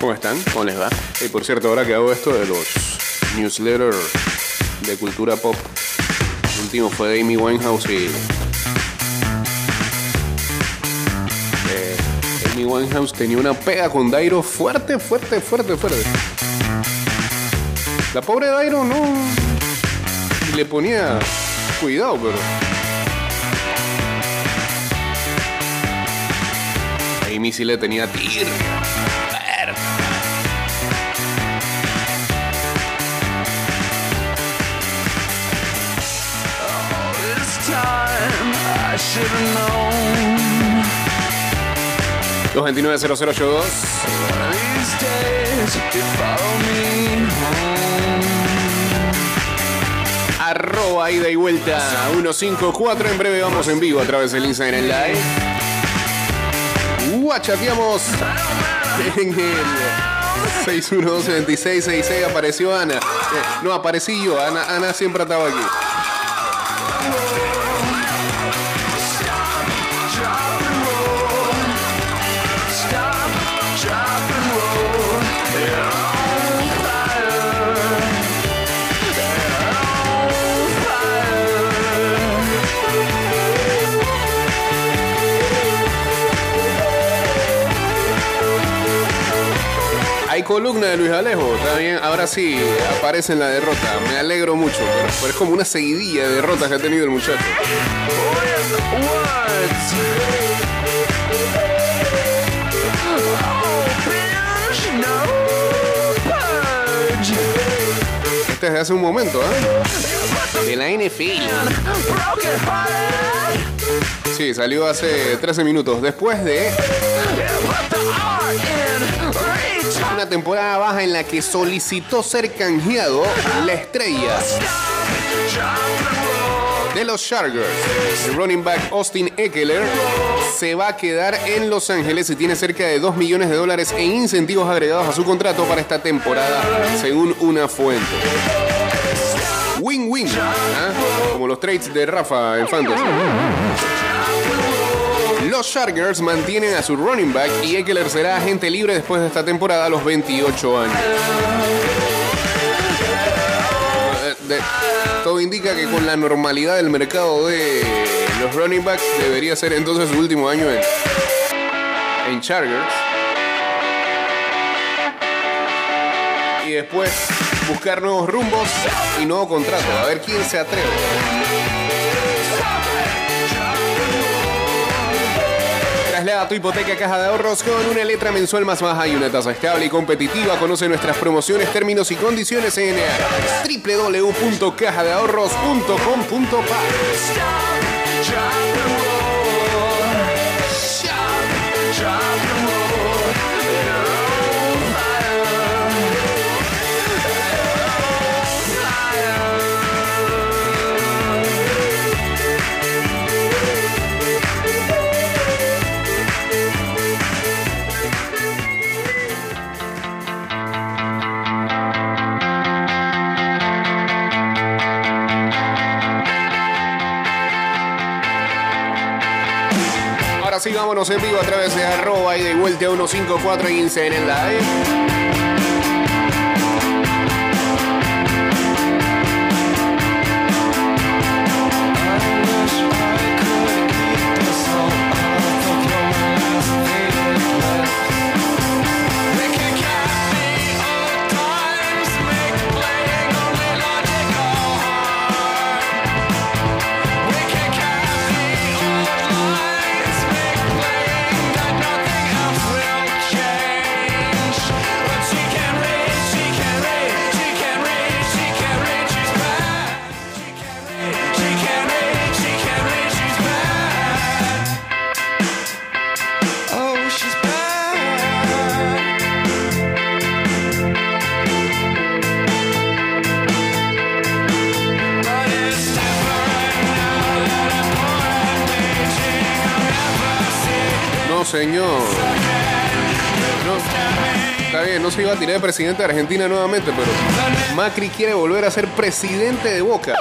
¿Cómo están? ¿Cómo les va? Y por cierto, ahora que hago esto de los newsletters de cultura pop, el último fue de Amy Winehouse y. eh, Amy Winehouse tenía una pega con Dairo fuerte, fuerte, fuerte, fuerte. La pobre Dairo no. Le ponía cuidado, pero. Amy sí le tenía tir. 229-0082. Arroba ida y vuelta 154. En breve vamos en vivo a través del Instagram Live. Guachateamos en el 612 apareció Ana. Eh, no, aparecí yo. Ana, Ana siempre estaba aquí. Columna de Luis Alejo. Está bien. Ahora sí, aparece en la derrota. Me alegro mucho. Pero, pero es como una seguidilla de derrotas que ha tenido el muchacho. Este es de hace un momento, ¿eh? De la NFL. Sí, salió hace 13 minutos. Después de una temporada baja en la que solicitó ser canjeado la estrella de los Chargers. El running back Austin Eckler se va a quedar en Los Ángeles y tiene cerca de 2 millones de dólares en incentivos agregados a su contrato para esta temporada, según una fuente. Win-win, ¿ah? como los trades de Rafa en Fantasy. Los Chargers mantienen a su running back y Eckler será agente libre después de esta temporada a los 28 años. Eh, todo indica que con la normalidad del mercado de los running backs debería ser entonces su último año en, en Chargers. Y después buscar nuevos rumbos y nuevo contrato. A ver quién se atreve. Traslada tu hipoteca Caja de Ahorros con una letra mensual más baja y una tasa estable y competitiva. Conoce nuestras promociones, términos y condiciones en www.cajadeahorros.com.pa. Vámonos en vivo a través de arroba y de vuelta a 154 en en live. presidente de Argentina nuevamente, pero Macri quiere volver a ser presidente de Boca.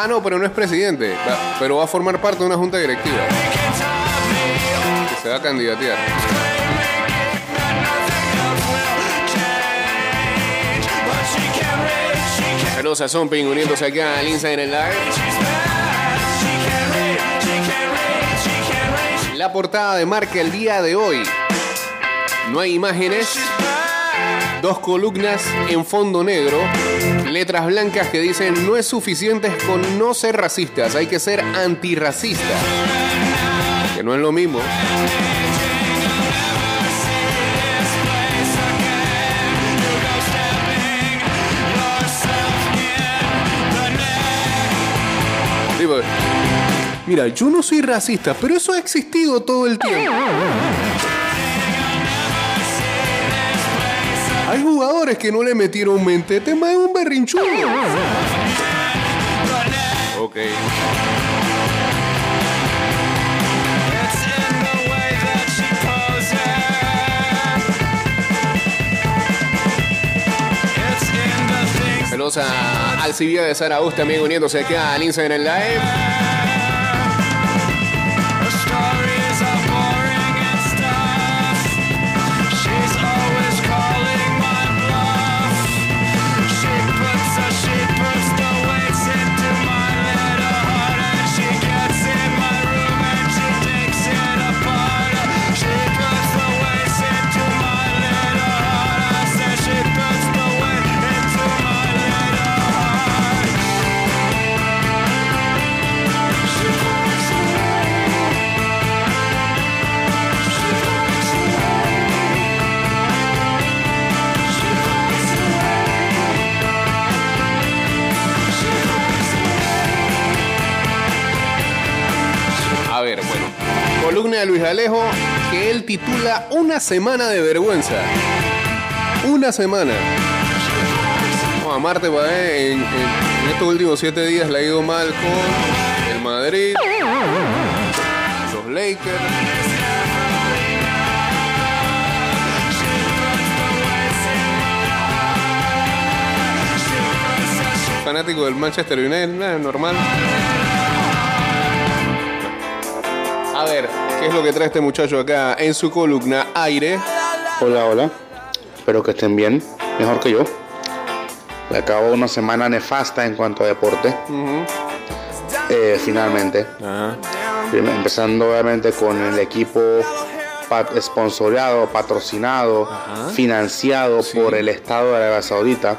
Ah, no, pero no es presidente, pero va a formar parte de una junta directiva que se va a candidatear. Saludos a Zomping uniéndose acá al en Live. La portada de marca el día de hoy. No hay imágenes. Dos columnas en fondo negro. Letras blancas que dicen no es suficiente con no ser racistas, hay que ser antirracistas. Que no es lo mismo. Mira, yo no soy racista, pero eso ha existido todo el tiempo. Hay jugadores que no le metieron mente, tema es un berrinchudo. Ok. Saludos a Alcibia de Zarauz también uniéndose aquí al Instagram Live. Alejo que él titula Una semana de vergüenza. Una semana. No, a Marte, eh, en, estos últimos siete días le ha ido mal con el Madrid, los Lakers. Fanático del Manchester United, normal. A ver, ¿qué es lo que trae este muchacho acá en su columna Aire? Hola, hola. Espero que estén bien, mejor que yo. Acabo una semana nefasta en cuanto a deporte. Eh, finalmente. Prim- Empezando obviamente con el equipo pat patrocinado, financiado por el Estado de Arabia Saudita,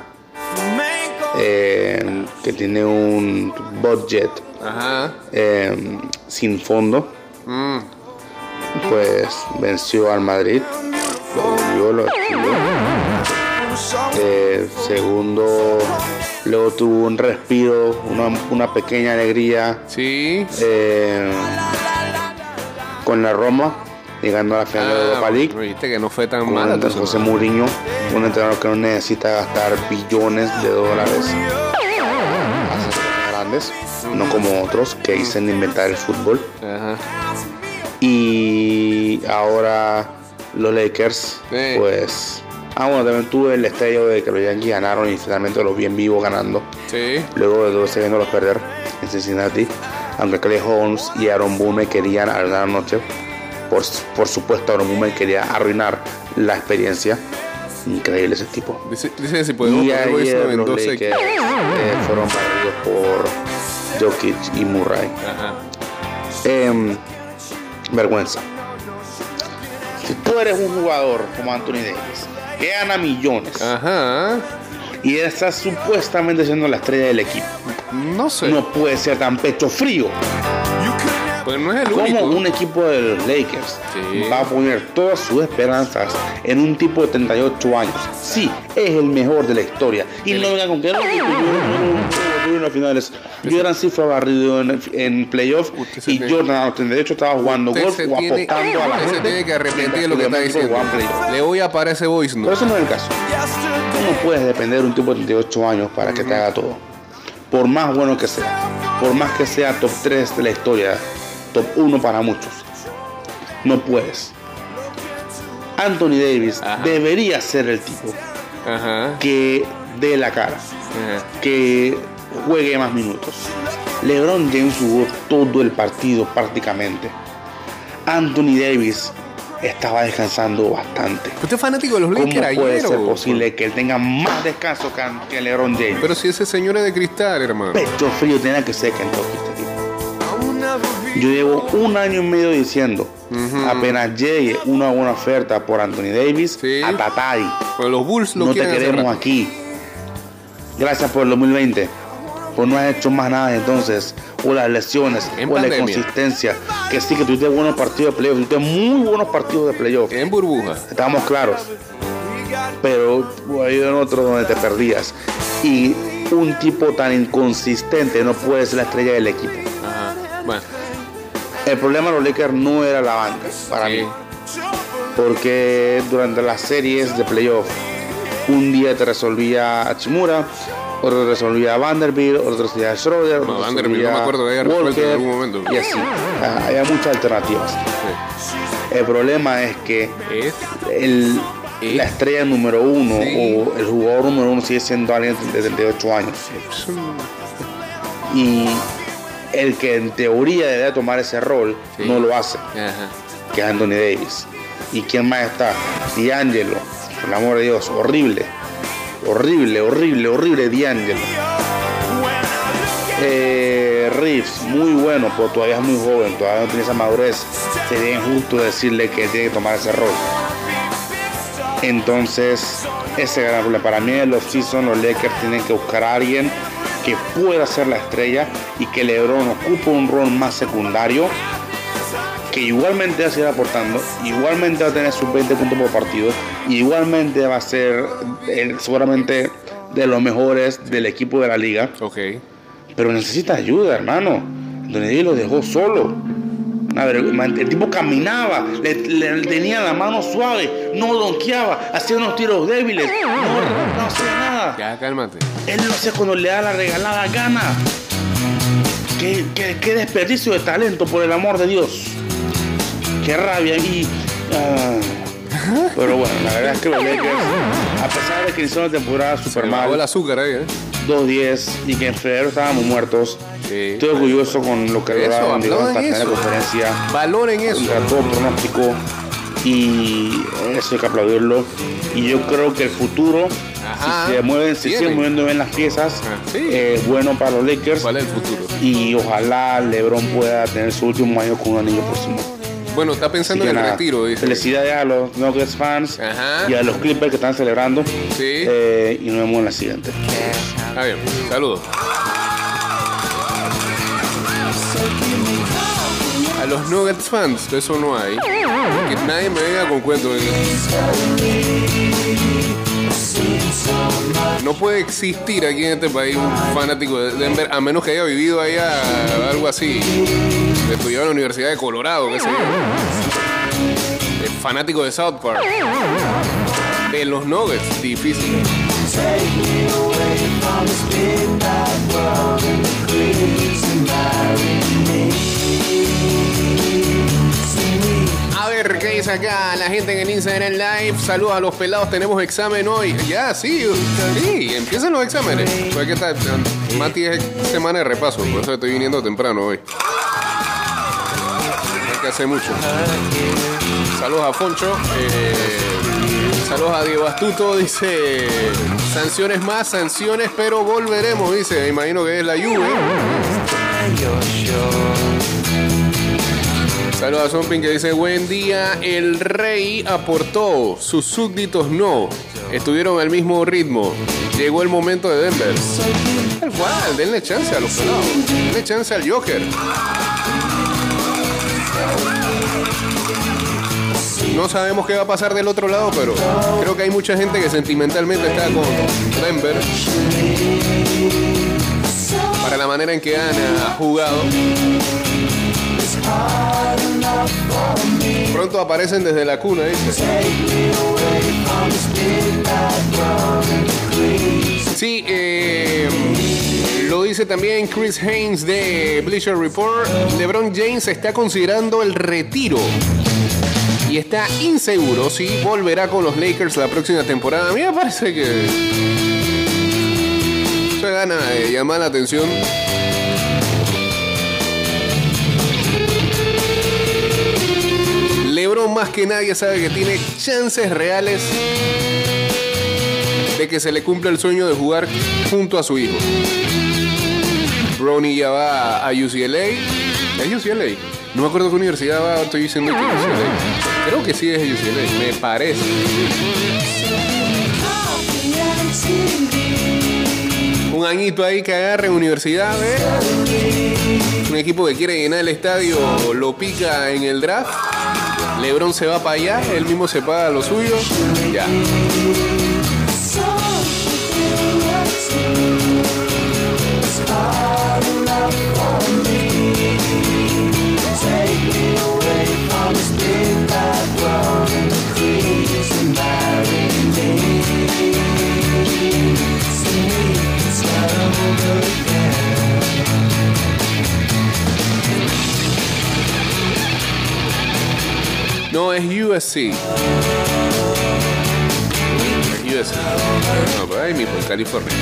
eh, que tiene un budget eh, sin fondo. Mm. Pues venció al Madrid, lo volvió, lo. Eh, segundo, luego tuvo un respiro, una, una pequeña alegría Sí. eh, con la Roma, llegando a la final de la Europa League. Ah, Viste que no fue tan tu José semana. Mourinho, un entrenador que no necesita gastar billones de dólares. Grandes, no como otros que dicen inventar el fútbol. Ajá. Y ahora los Lakers, Sí. pues. Ah, bueno, también tuve el estrello de que los Yankees ganaron y finalmente los vi en vivo ganando. Sí. Luego de dos viéndolos perder en Cincinnati. Aunque Clay Holmes y Aaron Boone querían arruinar la noche. Por, por supuesto, Aaron Boone quería arruinar la experiencia. Increíble ese tipo. Dice, si podemos Y ayer los 92 Lakers eh, fueron barridos por Jokic y Murray. Ajá. Em, vergüenza. Si tú eres un jugador como Anthony Davis, que gana millones Ajá. y estás supuestamente siendo la estrella del equipo, No sé. no puede ser tan pecho frío Pues no es el único. como un equipo de los Lakers Sí. va a poner todas sus esperanzas en un tipo de 38 años. Sí, es el mejor de la historia. Y no venga con que yo en finales. Jordan sí fue barrido en, en playoff y tiene- Jordan los 38 estaba jugando golf o tiene, apostando a la usted se gente. tiene que arrepentir de lo que está diciendo. Le voy a parar ese voice Pero no. eso no es el caso. Tú no puedes depender de un tipo de 38 años para que te haga todo. Por más bueno que sea. Por más que sea top 3 de la historia. Top 1 para muchos. No puedes. Anthony Davis Ajá. debería ser el tipo Ajá. que dé la cara. Ajá. Que juegue más minutos. LeBron James jugó todo el partido prácticamente. Anthony Davis estaba descansando bastante. ¿Usted es fanático de los ¿Cómo Lakers puede ayer? ser o- posible que él tenga más descanso que, LeBron James? Pero si ese señor es de cristal, hermano. Pecho frío tenía que ser Kentucky este tipo. Yo llevo un año y medio diciendo, apenas llegue una buena oferta por Anthony Davis, Sí. a Tatay. Bueno, los Bulls lo No te hacer queremos aquí. Gracias por el 2020. No has hecho más nada entonces. O las lesiones, En o la inconsistencia. Que sí, que tuviste buenos partidos de playoff. Tuviste muy buenos partidos de playoff. En burbuja. Estábamos claros. Pero hay en otro donde te perdías. Y un tipo tan inconsistente no puede ser la estrella del equipo. Ajá. Bueno, El problema de los Lakers no era la banca, para sí. mí. Porque durante las series de playoff, un día te resolvía Hachimura, otro resolvía Vanderbilt, otro resolvía Schroeder, otro No, Vanderbilt no me acuerdo que haya resuelto en Walker, algún momento. Y así. Ah, Había muchas alternativas. sí. El problema es que Es el, la estrella número uno Sí. o el jugador número uno sigue siendo alguien de 38 años. Y el que en teoría debería tomar ese rol Sí. no lo hace Ajá. que es Anthony Davis. ¿Y quién más está? D'Angelo, por el amor de Dios, horrible. Horrible, horrible, horrible D'Angelo. Eh, Reeves, muy bueno, pero todavía es muy joven, todavía no tiene esa madurez. Sería injusto decirle que tiene que tomar ese rol. Entonces, ese gran problema. Para mí en los season los Lakers tienen que buscar a alguien que pueda ser la estrella y que LeBron ocupe un rol más secundario que igualmente va a seguir aportando, igualmente va a tener sus 20 puntos por partido, igualmente va a ser seguramente de los mejores del equipo de la liga, Ok. pero necesita ayuda, hermano. Davis lo dejó solo. A ver, el tipo caminaba, le, le- tenía la mano suave, no donkeaba, hacía unos tiros débiles, no, no hacía nada. Ya, cálmate. Él lo hace cuando le da la regalada gana. Qué, qué- qué desperdicio de talento, por el amor de Dios. Qué rabia. Y, ah, pero bueno, la verdad es que los Lakers, a pesar de que hicieron una temporada super Se bajó el mal, azúcar ahí, ¿eh? 2-10 y que en febrero estábamos muertos, Sí. estoy orgulloso con lo que Eso, lograron en la conferencia Valoren eso. contra todo pronóstico y eso hay que aplaudirlo. Y yo creo que el futuro, Ajá. si se mueven, si siguen moviendo bien las piezas, Ah, sí. es bueno para los Lakers. ¿Cuál es el futuro? Y ojalá LeBron pueda tener su último año con un anillo próximo. Bueno, está pensando en el nada, retiro, dice. Felicidades a los Nuggets fans Ajá. y a los Clippers que están celebrando. Sí. Eh, y nos vemos en la siguiente. Está bien. Saludos. A los Nuggets fans, eso no hay. Que nadie me venga con cuentos. No puede existir aquí en este país un fanático de Denver, a menos que haya vivido allá algo así. Estudiado en la Universidad de Colorado, qué sé yo. El fanático de South Park. De los Nuggets, difícil. Dice acá la gente en el Instagram Live? Saludos a los pelados, tenemos examen hoy. Ya, sí, sí, empiezan los exámenes. Pues aquí está, Mati es semana de repaso, por eso estoy viniendo temprano hoy. Hay que hacer mucho. Saludos a Foncho. eh, saludos a Diego Astuto. Dice: Sanciones más, sanciones, pero volveremos. Dice: Me imagino que es la lluvia. Saludos a Zompin que dice: Buen día. El rey aportó. Sus súbditos no. Estuvieron al mismo ritmo. Llegó el momento de Denver. Tal cual, denle chance a los pelados. Denle chance al Joker. No sabemos qué va a pasar del otro lado, pero creo que hay mucha gente que sentimentalmente está con Denver. Para la manera en que han jugado. Pronto aparecen desde la cuna, dice. Sí, eh, lo dice también Chris Haynes de Bleacher Report. LeBron James está considerando el retiro y está inseguro si volverá con los Lakers la próxima temporada. A mí me parece que se gana de llamar la atención. LeBron más que nadie sabe que tiene chances reales de que se le cumpla el sueño de jugar junto a su hijo. Brownie ya va a UCLA. ¿Es UCLA? No me acuerdo qué universidad va, estoy diciendo que es UCLA. Creo que sí es UCLA, me parece. Un añito ahí que agarre universidad, ¿eh? Un equipo que quiere llenar el estadio lo pica en el draft. Lebron se va para allá, él mismo se paga lo suyo. Ya. No, es USC. Es USC. No, por ahí mismo, en California.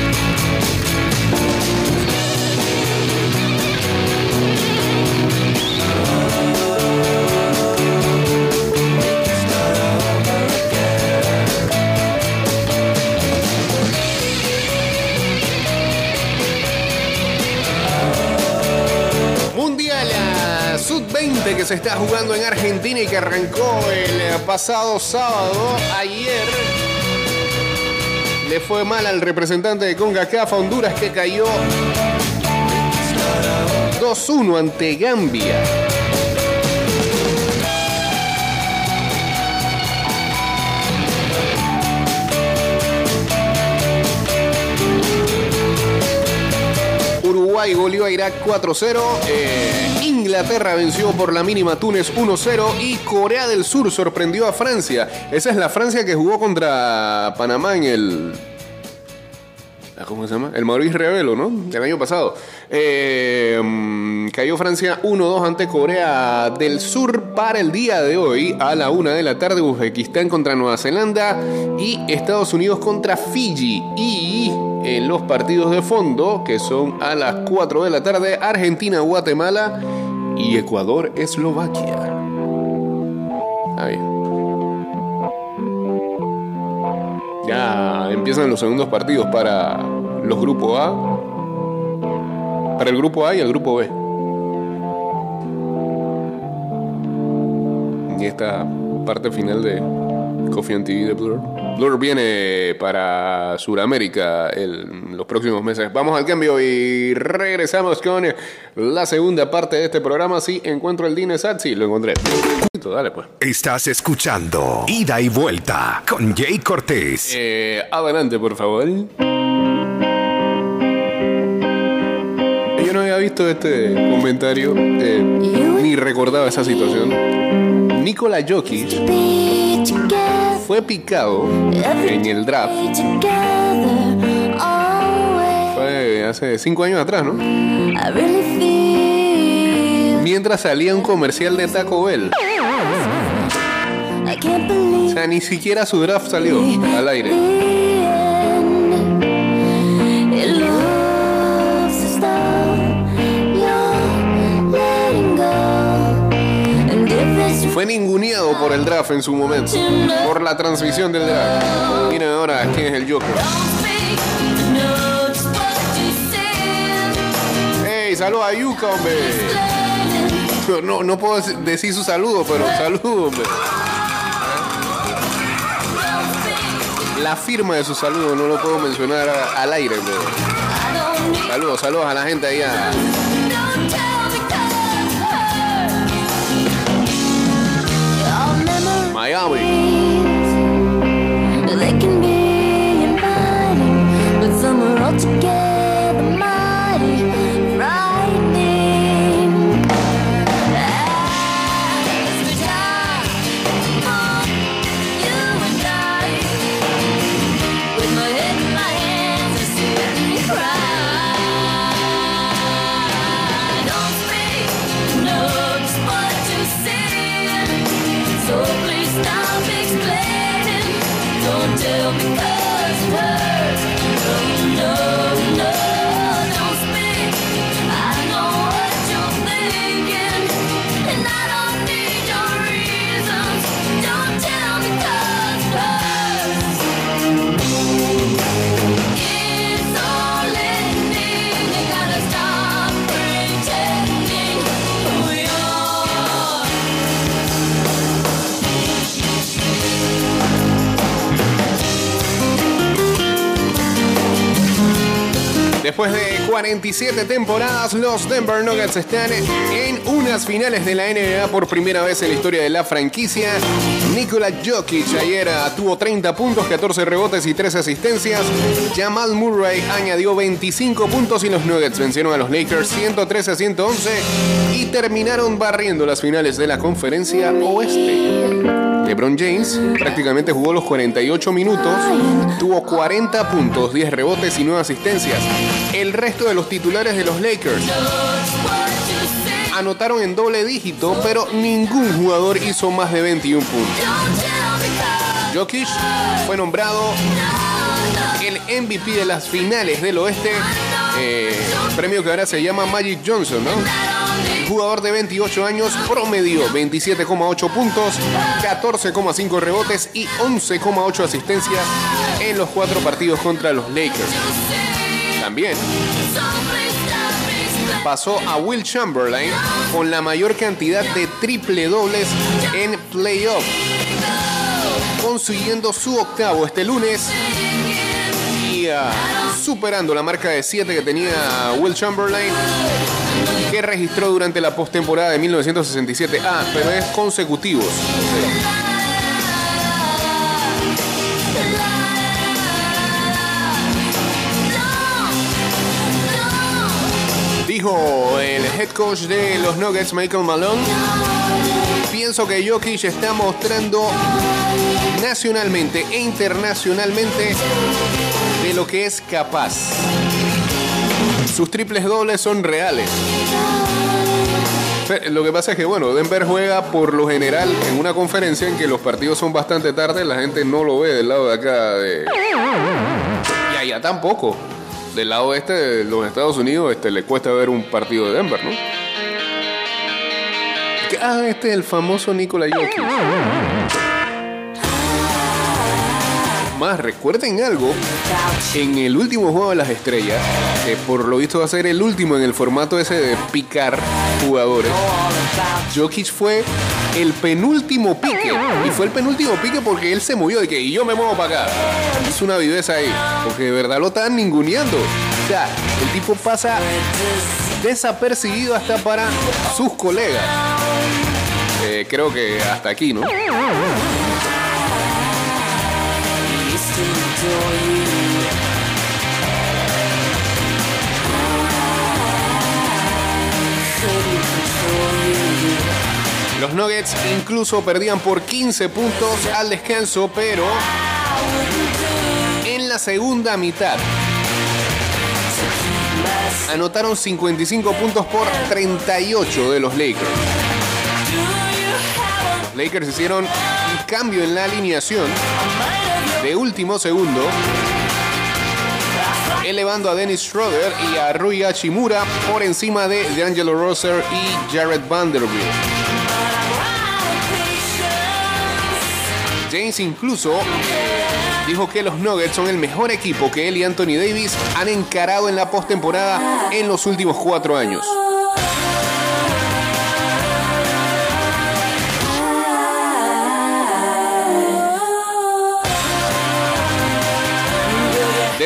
Se está jugando en Argentina y que arrancó el eh, pasado sábado. Ayer le fue mal al representante de CONCACAF Honduras que cayó 2-1 ante Gambia. Uruguay goleó a Irak 4-0. eh, Inglaterra venció por la mínima Túnez 1-0. Y Corea del Sur sorprendió a Francia. Esa es la Francia que jugó contra Panamá en el. ¿Cómo se llama? El Maurice Revelo, ¿no? El año pasado. Mm, cayó Francia 1-2 ante Corea del Sur para el día de hoy. A la 1 de la tarde, Uzbekistán contra Nueva Zelanda. Y Estados Unidos contra Fiji. Y en los partidos de fondo, que son a las 4 de la tarde, Argentina, Guatemala y Ecuador, Eslovaquia. Ahí. Ya empiezan los segundos partidos para los grupos A. Para el grupo A y el grupo B. Y esta parte final de Coffee and TV de Blur. Blur viene para Sudamérica en los próximos meses. Vamos al cambio y regresamos con la segunda parte de este programa. Si encuentro el Dinesat, sí, lo encontré. Dale pues. Estás escuchando Ida y Vuelta con Jay Cortés. Eh, adelante, por favor. Visto este comentario eh, ni recordaba esa situación. Nikola Jokic fue picado en el draft. Fue hace cinco años atrás, ¿no? Mientras salía un comercial de Taco Bell. O sea, ni siquiera su draft salió al aire. Fue ninguneado por el draft en su momento. Por la transmisión del draft. Miren ahora quién es el Joker. ¡Ey! ¡Saludos a Yuka, hombre! No, no puedo decir su saludo, pero saludo, hombre. La firma de su saludo no lo puedo mencionar al aire, hombre. Saludos, saludos a la gente allá. Miami. 47 temporadas, los Denver Nuggets están en unas finales de la NBA por primera vez en la historia de la franquicia. Nikola Jokic ayer tuvo 30 puntos, 14 rebotes y 3 asistencias. Jamal Murray añadió 25 puntos y los Nuggets vencieron a los Lakers 113 a 111 y terminaron barriendo las finales de la conferencia oeste. LeBron James prácticamente jugó los 48 minutos, tuvo 40 puntos, 10 rebotes y 9 asistencias. El resto de los titulares de los Lakers anotaron en doble dígito, pero ningún jugador hizo más de 21 puntos. Jokic fue nombrado el MVP de las finales del oeste, eh, premio que ahora se llama Magic Johnson, ¿no? Jugador de 28 años promedió 27,8 puntos, 14,5 rebotes y 11,8 asistencias en los cuatro partidos contra los Lakers. También pasó a Will Chamberlain con la mayor cantidad de triple dobles en playoff, consiguiendo su octavo este lunes y ah, superando la marca de 7 que tenía Will Chamberlain que registró durante la postemporada de 1967. Ah, pero es consecutivos. Dijo el head coach de los Nuggets, Michael Malone. Pienso que Jokic está mostrando nacionalmente e internacionalmente de lo que es capaz. Sus triples dobles son reales. Lo que pasa es que, bueno, Denver juega por lo general en una conferencia en que los partidos son bastante tarde, la gente no lo ve del lado de acá de... Y allá tampoco. Del lado este de los Estados Unidos este, le cuesta ver un partido de Denver, ¿no? Ah, este es el famoso Nikola Jokic. Más, recuerden algo, en el último juego de las estrellas, que por lo visto va a ser el último en el formato ese de picar jugadores, Jokic fue el penúltimo pique. Y fue el penúltimo pique porque él se movió de que "Y yo me muevo para acá. Hizo una viveza ahí. Porque de verdad lo estaban ninguneando. O sea, el tipo pasa desapercibido hasta para sus colegas. Eh, creo que hasta aquí, ¿no? Los Nuggets incluso perdían por 15 puntos al descanso, pero en la segunda mitad anotaron 55 puntos por 38 de los Lakers. Los Lakers hicieron un cambio en la alineación de último segundo, elevando a Dennis Schroeder y a Rui Hachimura por encima de D'Angelo Roser y Jared Vanderbilt. James incluso dijo que los Nuggets son el mejor equipo que él y Anthony Davis han encarado en la postemporada en los últimos cuatro años.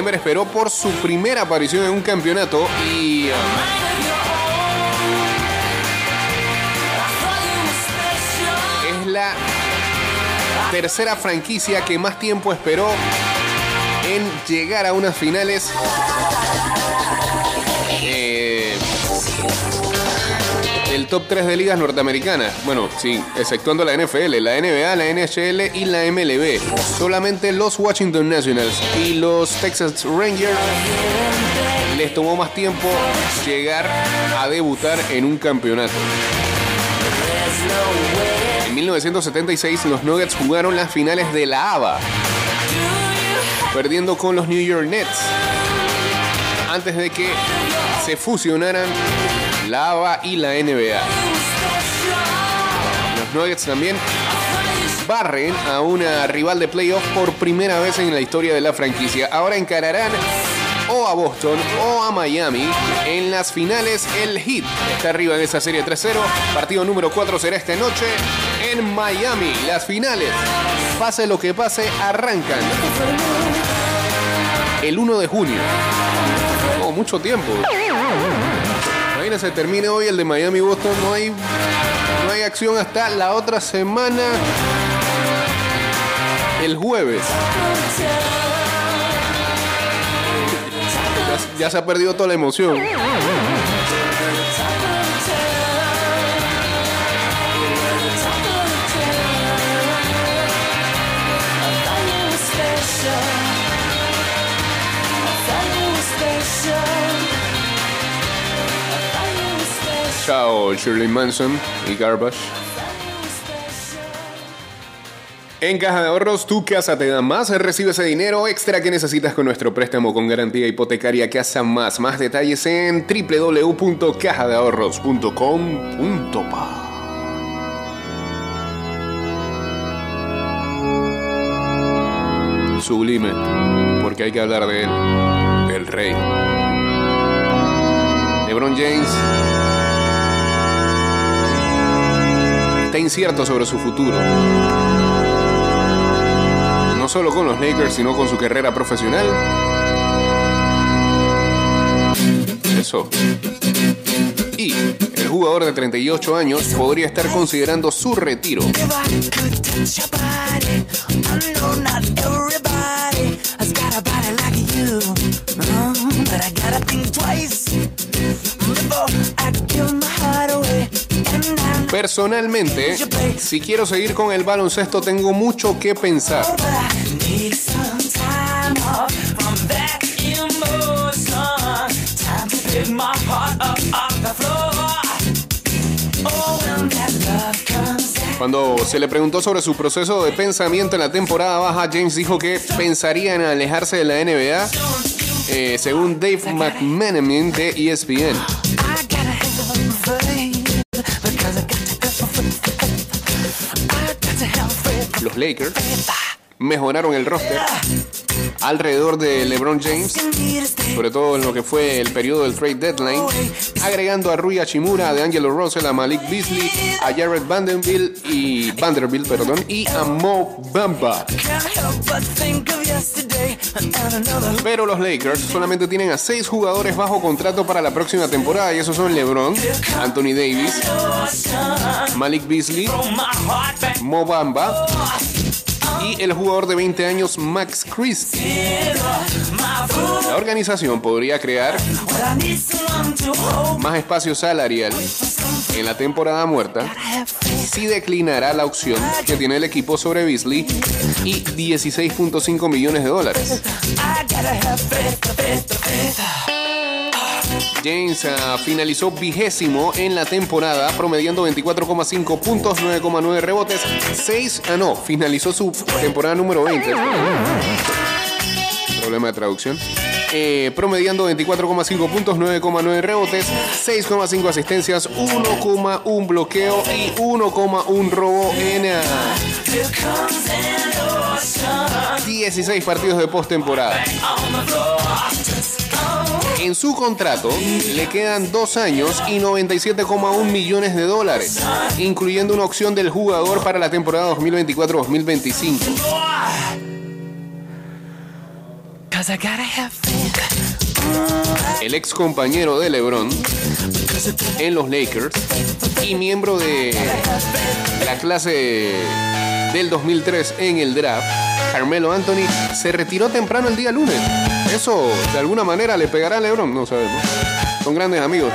Esperó por su primera aparición en un campeonato y um, es la tercera franquicia que más tiempo esperó en llegar a unas finales top 3 de ligas norteamericanas. Bueno, sí, exceptuando la NFL, la NBA, la NHL y la MLB. Solamente los Washington Nationals y los Texas Rangers les tomó más tiempo llegar a debutar en un campeonato. En 1976 los Nuggets jugaron las finales de la ABA, perdiendo con los New York Nets, antes de que se fusionaran la ABA y la NBA. Los Nuggets también barren a una rival de playoff por primera vez en la historia de la franquicia. Ahora encararán o a Boston o a Miami en las finales. El Heat está arriba en esa serie 3-0. Partido número 4 será esta noche en Miami. Las finales, pase lo que pase, arrancan el 1 de junio. Mucho tiempo. Imagínense, termine hoy el de Miami-Boston. No hay, no hay acción hasta la otra semana. El jueves. Ya se ha perdido toda la emoción. Chao, Shirley Manson y Garbage. En Caja de Ahorros, tu casa te da más. Recibe ese dinero extra que necesitas con nuestro préstamo con garantía hipotecaria Casa Más. Más detalles en www.cajadeahorros.com.pa. Sublime, porque hay que hablar de él, del rey. LeBron James incierto sobre su futuro. No solo con los Lakers, sino con su carrera profesional. Eso. Y el jugador de 38 años podría estar considerando su retiro. Personalmente, si quiero seguir con el baloncesto, tengo mucho que pensar. Cuando se le preguntó sobre su proceso de pensamiento en la temporada baja, James dijo que pensaría en alejarse de la NBA, eh, según Dave McManaman de ESPN. Lakers mejoraron el roster alrededor de LeBron James, sobre todo en lo que fue el periodo del trade deadline, agregando a Rui Hachimura, a DeAngelo Russell, a Malik Beasley, a Jared Vanderbilt y Vanderbilt, perdón, y a Mo Bamba. Pero los Lakers solamente tienen a seis jugadores bajo contrato para la próxima temporada y esos son LeBron, Anthony Davis, Malik Beasley, Mo Bamba y el jugador de 20 años Max Christie. La organización podría crear más espacio salarial en la temporada muerta si declinará la opción que tiene el equipo sobre Beasley y 16.5 millones de dólares. James ah, finalizó vigésimo en la temporada, promediando 24,5 puntos, 9,9 rebotes, 6... Ah, no, finalizó su temporada número 20. Problema de traducción. Eh, promediando 24,5 puntos, 9,9 rebotes, 6,5 asistencias, 1,1 bloqueo y 1,1 robo en ah, 16 partidos de postemporada. En su contrato le quedan dos años y 97,1 millones de dólares, incluyendo una opción del jugador para la temporada 2024-2025. Cause I gotta have faith. El ex compañero de LeBron en los Lakers y miembro de la clase del 2003 en el draft, Carmelo Anthony se retiró temprano el día lunes. Eso de alguna manera le pegará a LeBron, no sabemos. Son grandes amigos.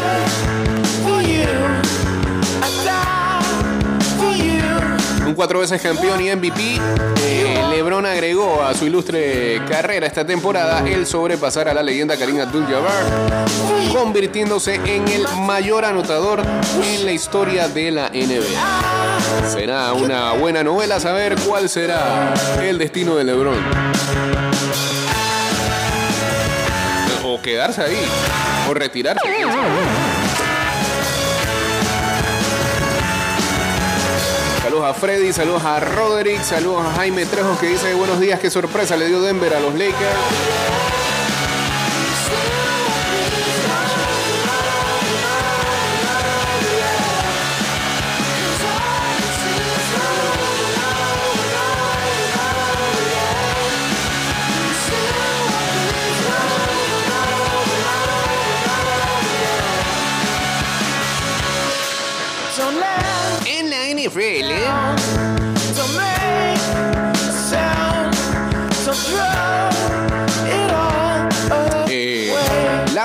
Un cuatro veces campeón y MVP, eh, LeBron agregó a su ilustre carrera esta temporada el sobrepasar a la leyenda Karim Abdul-Jabbar, convirtiéndose en el mayor anotador en la historia de la NBA. Será una buena novela saber cuál será el destino de LeBron. O quedarse ahí, o retirarse. Saludos a Freddy, saludos a Roderick, saludos a Jaime Trejo que dice buenos días, qué sorpresa le dio Denver a los Lakers.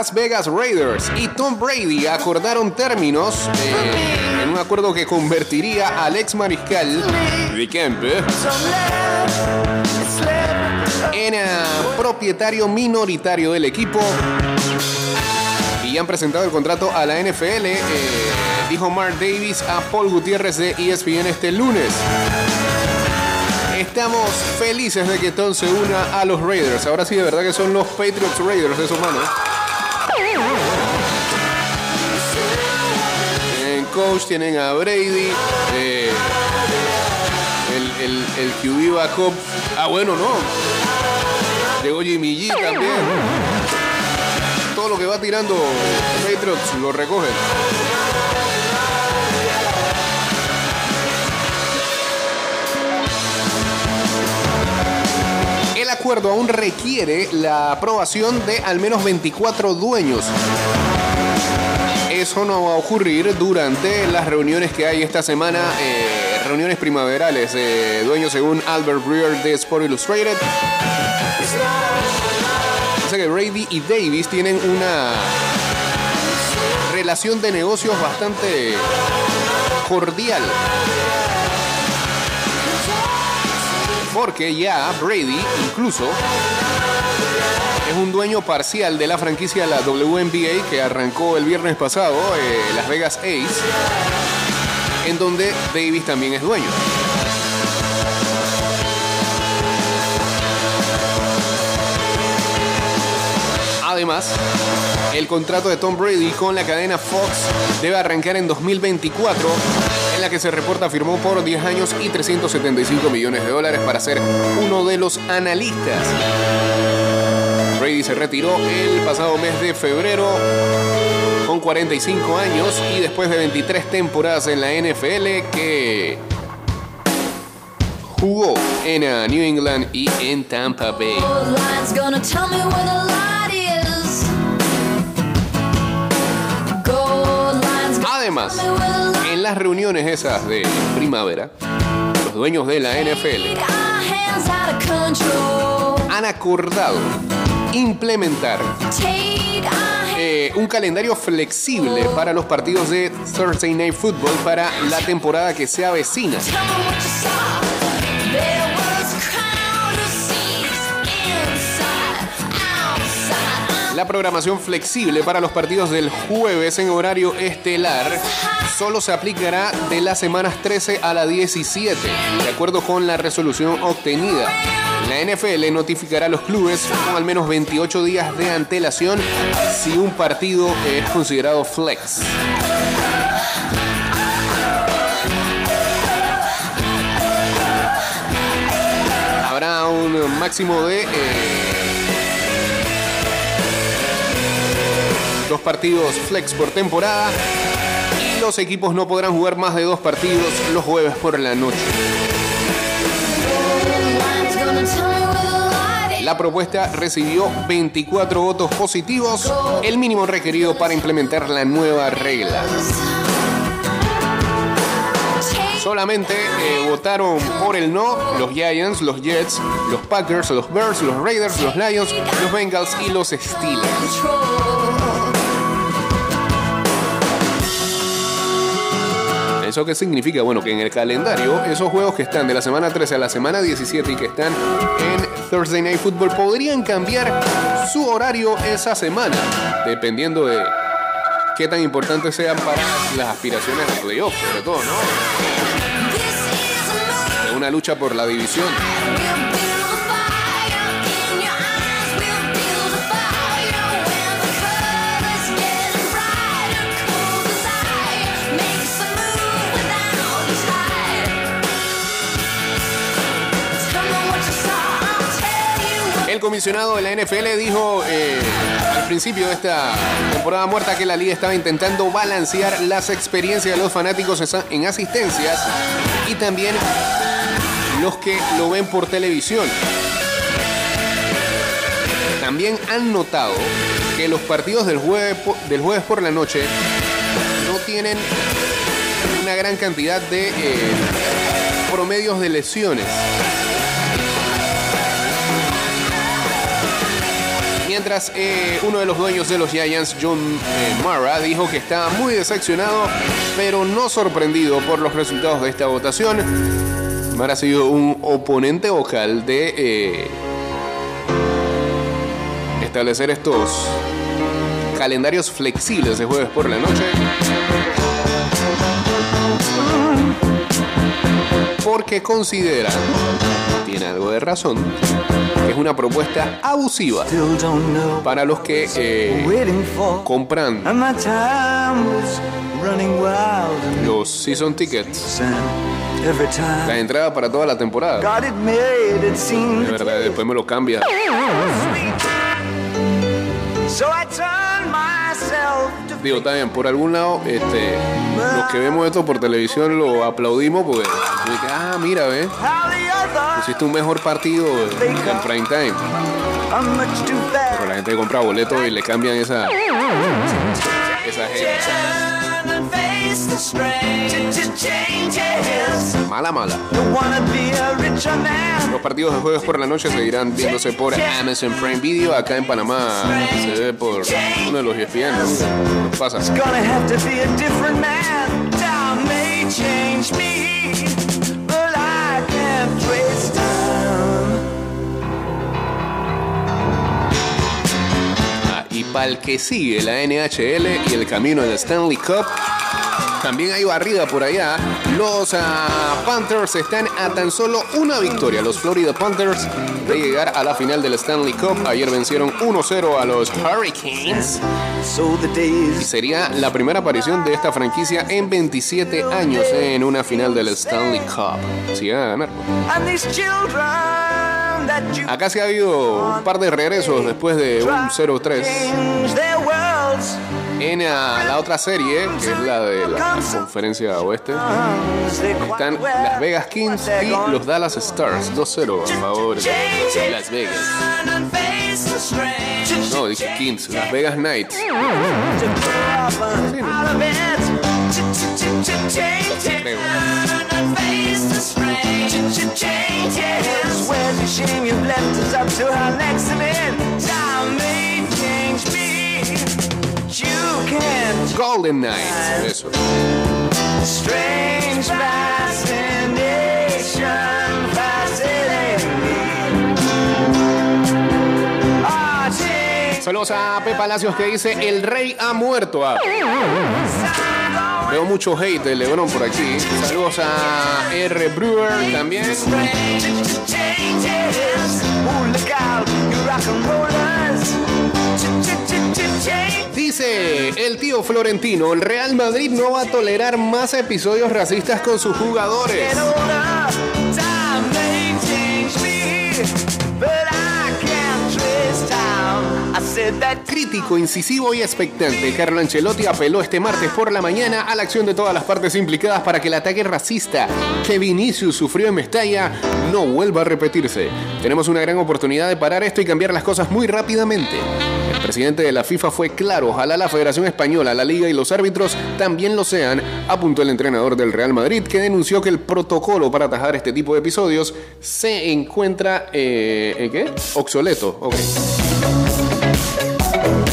Las Vegas Raiders y Tom Brady acordaron términos eh, en un acuerdo que convertiría al ex mariscal de campo en eh, propietario minoritario del equipo y han presentado el contrato a la NFL, eh, dijo Mark Davis a Paul Gutiérrez de ESPN este lunes. Estamos felices de que Tom se una a los Raiders. Ahora sí, de verdad que son los Patriots Raiders, esos manos. Tienen coach, tienen a Brady, eh, el, el, el QB backup. Ah, bueno, no. Llegó Jimmy G también. Todo lo que va tirando Patriots lo recogen. Acuerdo aún requiere la aprobación de al menos 24 dueños. Eso no va a ocurrir durante las reuniones que hay esta semana, eh, reuniones primaverales de dueños según Albert Breer de Sport Illustrated. Dice que Brady y Davis tienen una relación de negocios bastante cordial. Porque ya Brady incluso es un dueño parcial de la franquicia de la WNBA que arrancó el viernes pasado, eh, Las Vegas Ace, en donde Davis también es dueño. Además, el contrato de Tom Brady con la cadena Fox debe arrancar en 2024, la que se reporta firmó por 10 años y 375 millones de dólares para ser uno de los analistas. Brady se retiró el pasado mes de febrero con 45 años y después de 23 temporadas en la NFL que jugó en uh, New England y en Tampa Bay. Además, en las reuniones esas de primavera, los dueños de la NFL han acordado implementar eh, un calendario flexible para los partidos de Thursday Night Football para la temporada que se avecina. La programación flexible para los partidos del jueves en horario estelar solo se aplicará de las semanas 13 a la 17, de acuerdo con la resolución obtenida. La NFL notificará a los clubes con al menos 28 días de antelación si un partido es considerado flex. Habrá un máximo de... eh, dos partidos flex por temporada y los equipos no podrán jugar más de dos partidos los jueves por la noche. La propuesta recibió 24 votos positivos, el mínimo requerido para implementar la nueva regla. Solamente eh, votaron por el no los Giants, los Jets, los Packers, los Bears, los Raiders, los Lions, los Bengals y los Steelers. ¿Eso qué significa? Bueno, que en el calendario, esos juegos que están de la semana 13 a la semana 17 y que están en Thursday Night Football podrían cambiar su horario esa semana, dependiendo de qué tan importantes sean para las aspiraciones de playoff, sobre todo, ¿no? De una lucha por la división. Comisionado de la NFL dijo eh, al principio de esta temporada muerta que la liga estaba intentando balancear las experiencias de los fanáticos en asistencias y también los que lo ven por televisión. También han notado que los partidos del jueves, del jueves por la noche no tienen una gran cantidad de eh, promedios de lesiones. Mientras eh, uno de los dueños de los Giants, John eh, Mara, dijo que estaba muy decepcionado, pero no sorprendido por los resultados de esta votación. Mara ha sido un oponente vocal de eh, establecer estos calendarios flexibles de jueves por la noche. Porque considera, tiene algo de razón, es una propuesta abusiva para los que eh, compran. Los season tickets, la entrada para toda la temporada. De verdad, después me lo cambia. Digo, también, por algún lado, este, los que vemos esto por televisión lo aplaudimos porque, ah, mira, ve, hiciste un mejor partido en prime time. Pero la gente compra boletos y le cambian esa, esa gente. The strain. Changes. Mala, mala. Don't wanna be a richer man. Los partidos de jueves por la noche seguirán viéndose por Amazon Prime Video. Acá en Panamá se ve por uno de los ESPN. ¿no? ¿Qué pasa? Gonna have to be a different man. Time may change me, but I can't trace time. Ah, y para el que sigue la NHL y el camino del Stanley Cup, también hay barrida por allá. Los ah, Panthers están a tan solo una victoria. Los Florida Panthers de llegar a la final del Stanley Cup. Ayer vencieron 1-0 a los Hurricanes. Y sería la primera aparición de esta franquicia en 27 años en una final del Stanley Cup. Si van a ganar. Acá sí ha habido un par de regresos después de un 0-3 change their worlds. En ah, la otra serie, que es la de la conferencia oeste. Están Las Vegas Kings y los Dallas Stars. 2-0 a favor de Las Vegas. No, dije Kings. Las Vegas Knights. To can't. Golden Knights. Eso. Strange fascination fascinating me. Change. Saludos a Pepe Palacios que dice El rey ha muerto. Ah, veo mucho hate de Lebron por aquí. Saludos a R. Brewer también. Dice el tío Florentino, el Real Madrid no va a tolerar más episodios racistas con sus jugadores. Crítico, incisivo y expectante, Carlo Ancelotti apeló este martes por la mañana a la acción de todas las partes implicadas para que el ataque racista que Vinicius sufrió en Mestalla no vuelva a repetirse. Tenemos una gran oportunidad de parar esto y cambiar las cosas muy rápidamente. El presidente de la FIFA fue claro, ojalá la Federación Española, la Liga y los árbitros también lo sean, apuntó el entrenador del Real Madrid, que denunció que el protocolo para atajar este tipo de episodios se encuentra, eh, ¿eh, ¿qué? Obsoleto. ok.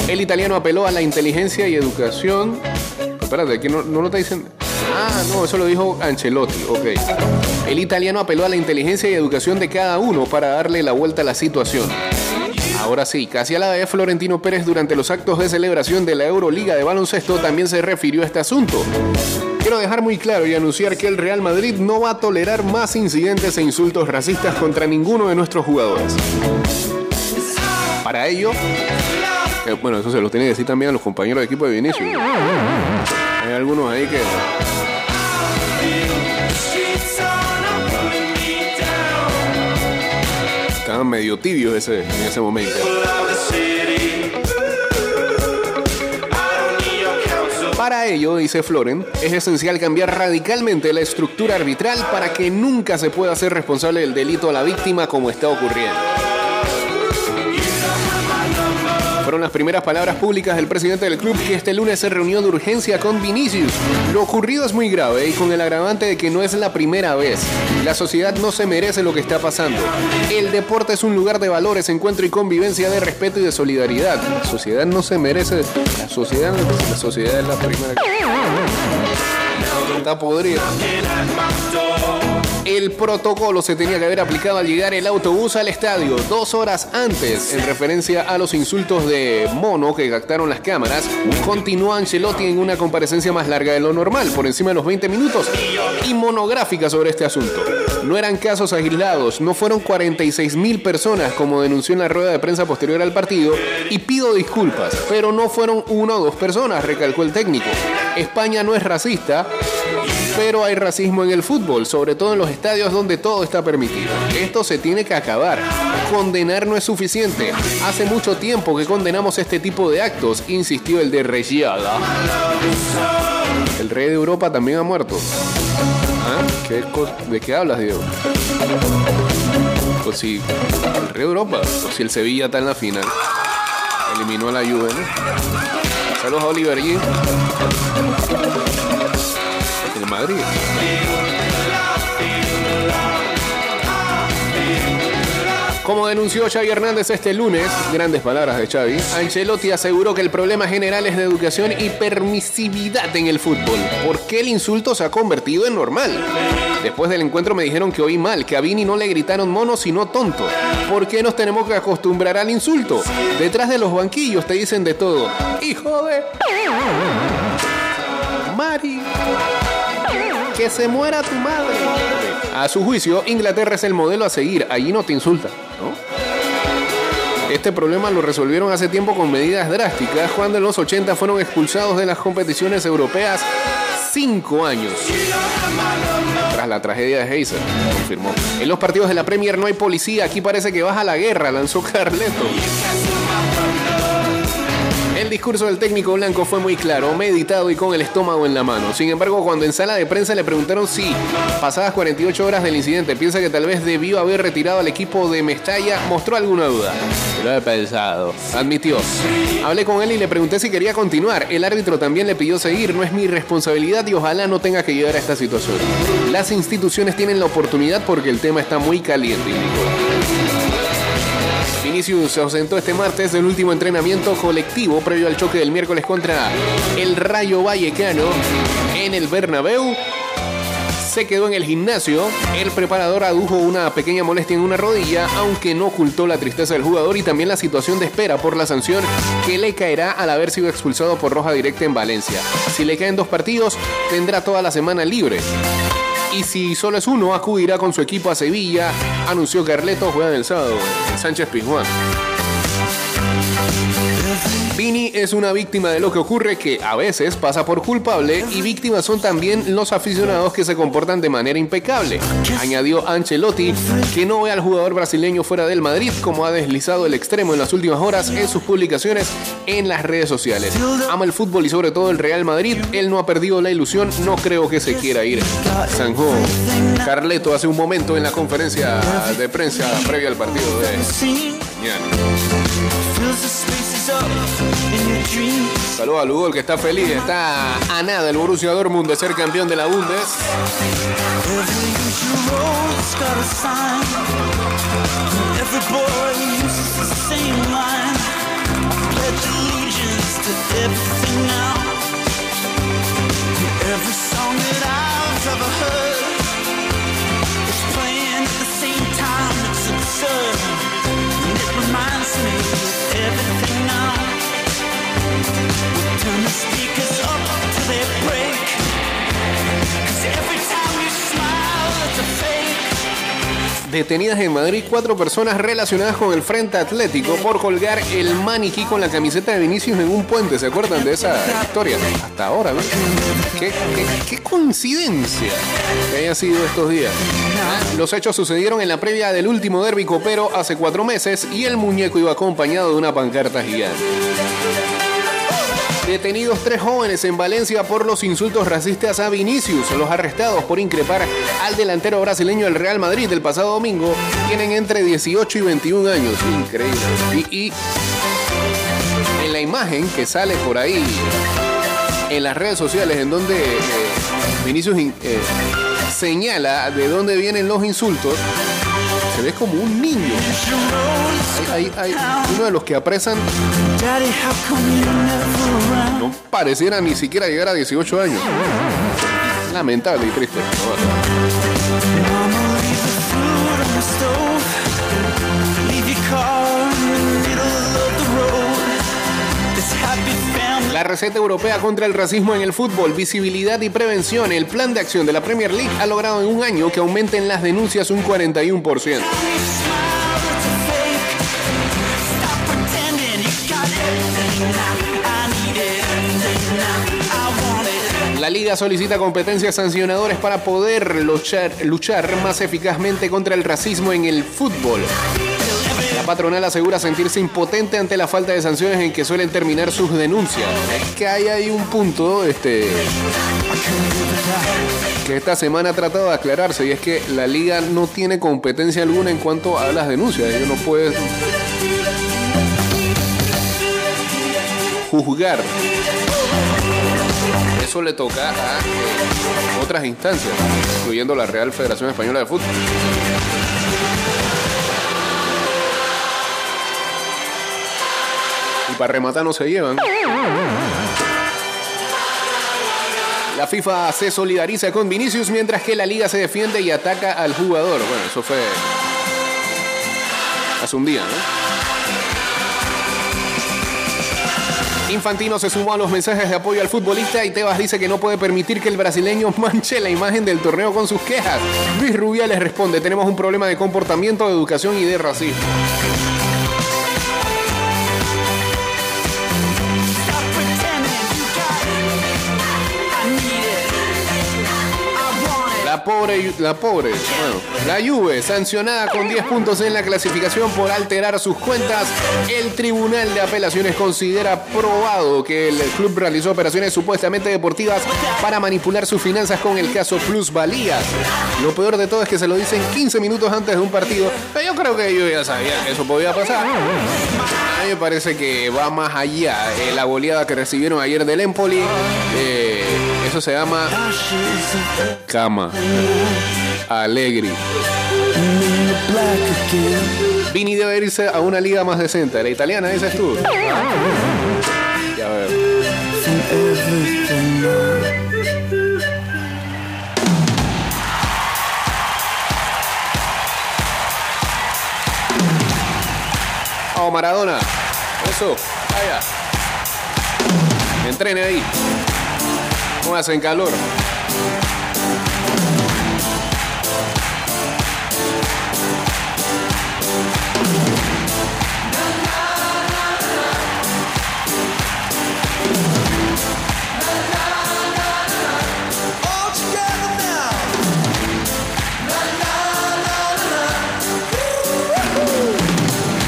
El italiano apeló a la inteligencia y educación. Espérate, aquí no, no lo está diciendo. Ah, no, eso lo dijo Ancelotti, ok. El italiano apeló a la inteligencia y educación de cada uno para darle la vuelta a la situación. Ahora sí, casi a la vez Florentino Pérez durante los actos de celebración de la Euroliga de baloncesto también se refirió a este asunto. Quiero dejar muy claro y anunciar que el Real Madrid no va a tolerar más incidentes e insultos racistas contra ninguno de nuestros jugadores. Para ello, eh, bueno, eso se lo tiene que decir también a los compañeros de equipo de Vinicius. Hay algunos ahí que medio tibios ese, en ese momento. Para ello, dice Floren, es esencial cambiar radicalmente la estructura arbitral para que nunca se pueda hacer responsable del delito a la víctima como está ocurriendo. Fueron las primeras palabras públicas del presidente del club que este lunes se reunió de urgencia con Vinicius. Lo ocurrido es muy grave y con el agravante de que no es la primera vez. La sociedad no se merece lo que está pasando. El deporte es un lugar de valores, encuentro y convivencia, de respeto y de solidaridad. La sociedad no se merece. La sociedad, la sociedad es la primera. Está podrida. El protocolo se tenía que haber aplicado al llegar el autobús al estadio dos horas antes, en referencia a los insultos de mono que captaron las cámaras. Continuó Ancelotti en una comparecencia más larga de lo normal, por encima de los 20 minutos, y monográfica sobre este asunto. No eran casos aislados, no fueron 46 mil personas como denunció en la rueda de prensa posterior al partido, y pido disculpas, pero no fueron una o dos personas, recalcó el técnico. España no es racista, pero hay racismo en el fútbol, sobre todo en los estadios donde todo está permitido. Esto se tiene que acabar. Condenar no es suficiente. Hace mucho tiempo que condenamos este tipo de actos, insistió el de Regiada. El rey de Europa también ha muerto. ¿Ah? ¿Qué co- ¿De qué hablas, Diego? Pues si el rey de Europa, pues si el Sevilla está en la final, eliminó a la Juve, ¿no? Saludos a Oliver G. Madrid. Como denunció Xavi Hernández este lunes, grandes palabras de Xavi, Ancelotti aseguró que el problema general es de educación y permisividad en el fútbol. ¿Por qué el insulto se ha convertido en normal? Después del encuentro me dijeron que oí mal, que a Vini no le gritaron mono sino tonto. ¿Por qué nos tenemos que acostumbrar al insulto? Detrás de los banquillos te dicen de todo. Hijo de... Mari. Que se muera tu madre. A su juicio, Inglaterra es el modelo a seguir. Allí no te insultan, ¿no? Este problema lo resolvieron hace tiempo con medidas drásticas cuando en los 80 fueron expulsados de las competiciones europeas cinco años. Tras la tragedia de Heiser, confirmó. En los partidos de la Premier no hay policía, aquí parece que baja la guerra, lanzó Carleto. El discurso del técnico blanco fue muy claro, meditado y con el estómago en la mano. Sin embargo, cuando en sala de prensa le preguntaron si, pasadas 48 horas del incidente, piensa que tal vez debió haber retirado al equipo de Mestalla, mostró alguna duda. Lo he pensado, admitió. Hablé con él y le pregunté si quería continuar. El árbitro también le pidió seguir, no es mi responsabilidad y ojalá no tenga que llegar a esta situación. Las instituciones tienen la oportunidad porque el tema está muy caliente, indicó. Vinicius se ausentó este martes del último entrenamiento colectivo previo al choque del miércoles contra el Rayo Vallecano en el Bernabéu. Se quedó en el gimnasio. El preparador adujo una pequeña molestia en una rodilla, aunque no ocultó la tristeza del jugador y también la situación de espera por la sanción que le caerá al haber sido expulsado por roja directa en Valencia. Si le caen dos partidos, tendrá toda la semana libre. Y si solo es uno, acudirá con su equipo a Sevilla, anunció Carleto, juegan el sábado en Sánchez Pizjuán. Vini es una víctima de lo que ocurre que a veces pasa por culpable y víctimas son también los aficionados que se comportan de manera impecable. Añadió Ancelotti que no ve al jugador brasileño fuera del Madrid como ha deslizado el extremo en las últimas horas en sus publicaciones en las redes sociales. Ama el fútbol y sobre todo el Real Madrid. Él no ha perdido la ilusión, no creo que se quiera ir. Zanjó Carleto hace un momento en la conferencia de prensa previa al partido de. Saludos a Lugo, el que está feliz. Está a nada el Borussia Dortmund de ser campeón de la Bundes. Every song that I've ever heard Detenidas en Madrid cuatro personas relacionadas con el Frente Atlético por colgar el maniquí con la camiseta de Vinicius en un puente. ¿Se acuerdan de esa historia? Hasta ahora, ¿no? ¿Qué, coincidencia que haya sido estos días? Los hechos sucedieron en la previa del último derbi copero hace cuatro meses y el muñeco iba acompañado de una pancarta gigante. Detenidos tres jóvenes en Valencia por los insultos racistas a Vinicius. Los arrestados por increpar al delantero brasileño del Real Madrid del pasado domingo tienen entre 18 y 21 años. Increíble. Y, y imagen que sale por ahí en las redes sociales en donde eh, Vinicius in- eh, señala de dónde vienen los insultos, se ve como un niño. Uno de los que apresan no pareciera ni siquiera llegar a 18 años. Lamentable y triste. pero bueno. La receta europea contra el racismo en el fútbol, visibilidad y prevención. El plan de acción de la Premier League ha logrado en un año que aumenten las denuncias un 41%. Smile, it's a fake. Stop pretending you got everything now. I need everything now. I want it. La liga solicita competencias sancionadores para poder luchar, luchar más eficazmente contra el racismo en el fútbol. Patronal asegura sentirse impotente ante la falta de sanciones en que suelen terminar sus denuncias. Es que hay ahí un punto este, que esta semana ha tratado de aclararse y es que la liga no tiene competencia alguna en cuanto a las denuncias. Ellos no pueden juzgar eso le toca a eh, otras instancias, incluyendo la Real Federación Española de Fútbol. Para rematar no se llevan. La FIFA se solidariza con Vinicius mientras que la liga se defiende y ataca al jugador. Bueno, eso fue hace un día, ¿no? Infantino se sumó a los mensajes de apoyo al futbolista y Tebas dice que no puede permitir que el brasileño manche la imagen del torneo con sus quejas. Luis Rubiales responde, tenemos un problema de comportamiento, de educación y de racismo. La pobre, la pobre, bueno, la Juve sancionada con 10 puntos en la clasificación por alterar sus cuentas. El Tribunal de Apelaciones considera probado que el club realizó operaciones supuestamente deportivas para manipular sus finanzas con el caso Plusvalías. Lo peor de todo es que se lo dicen 15 minutos antes de un partido, pero yo creo que ellos ya sabían que eso podía pasar. A mí me parece que va más allá. Eh, la goleada que recibieron ayer del Empoli, eh, eso se llama Cama. Alegri. Vini debe irse a una liga más decente. La italiana, dices tú. Ya veo. Maradona. Eso. Vaya. Entrene ahí. Póngase en calor.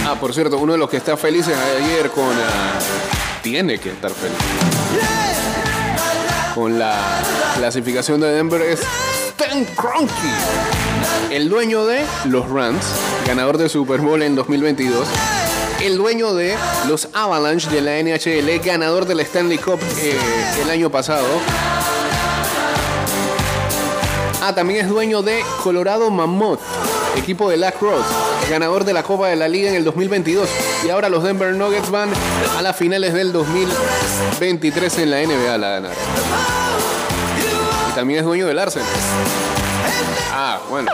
Ah, por cierto, uno de los que está feliz es ayer con. ah, tiene que estar feliz. Con la clasificación de Denver es Stan Kroenke, el dueño de los Rams, ganador de Super Bowl en 2022. El dueño de los Avalanche de la NHL, ganador del Stanley Cup eh, el año pasado. Ah, también es dueño de Colorado Mammoth, equipo de lacrosse, ganador de la Copa de la Liga en el 2022. Y ahora los Denver Nuggets van a las finales del 2023 en la NBA la ganar. Y también es dueño del Arsenal. Ah, bueno.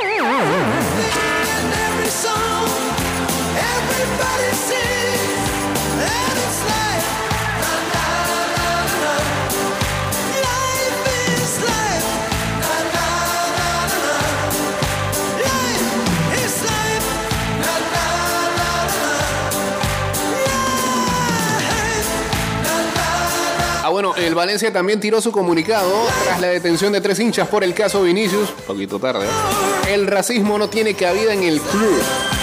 Bueno, el Valencia también tiró su comunicado tras la detención de tres hinchas por el caso Vinicius. Poquito tarde. ¿eh? El racismo no tiene cabida en el club.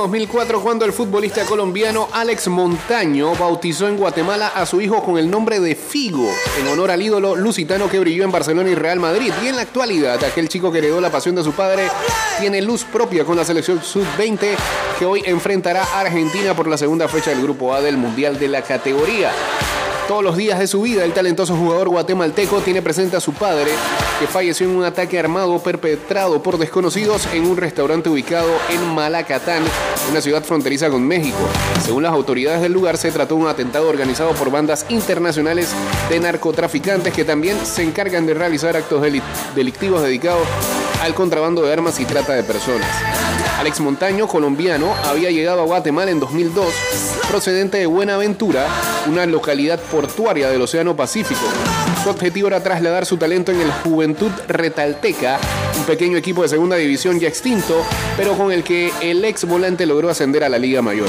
2004 cuando el futbolista colombiano Alex Montaño bautizó en Guatemala a su hijo con el nombre de Figo, en honor al ídolo lusitano que brilló en Barcelona y Real Madrid. Y en la actualidad, aquel chico que heredó la pasión de su padre tiene luz propia con la selección sub-20 que hoy enfrentará a Argentina por la segunda fecha del Grupo A del Mundial de la categoría. Todos los días de su vida, el talentoso jugador guatemalteco tiene presente a su padre, que falleció en un ataque armado perpetrado por desconocidos en un restaurante ubicado en Malacatán, una ciudad fronteriza con México. Según las autoridades del lugar, se trató de un atentado organizado por bandas internacionales de narcotraficantes que también se encargan de realizar actos deli- delictivos dedicados al contrabando de armas y trata de personas. Alex Montaño, colombiano, había llegado a Guatemala en 2002, procedente de Buenaventura, una localidad portuaria del Océano Pacífico. Su objetivo era trasladar su talento en el Juventud Retalteca, un pequeño equipo de segunda división ya extinto, pero con el que el ex volante logró ascender a la Liga Mayor.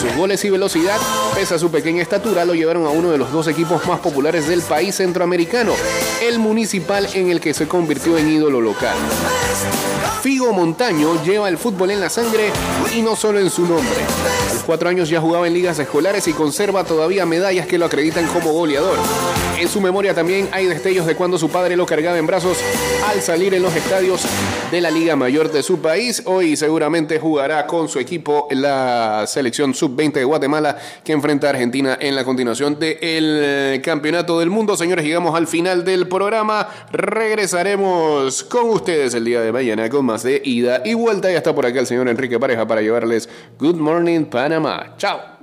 Sus goles y velocidad, pese a su pequeña estatura, lo llevaron a uno de los dos equipos más populares del país centroamericano, el Municipal en el que se convirtió en ídolo local. Figo Montaño lleva el fútbol en la sangre y no solo en su nombre. A los cuatro años ya jugaba en ligas escolares y conserva todavía medallas que lo acreditan como goleador. En su memoria también hay destellos de cuando su padre lo cargaba en brazos al salir en los estadios de la Liga Mayor de su país. Hoy seguramente jugará con su equipo la selección sub-20 de Guatemala que enfrenta a Argentina en la continuación del Campeonato del Mundo. Señores, llegamos al final del programa. Regresaremos con ustedes el día de mañana con más de ida y vuelta. Ya está por acá el señor Enrique Pareja para llevarles Good Morning Panamá. Chao.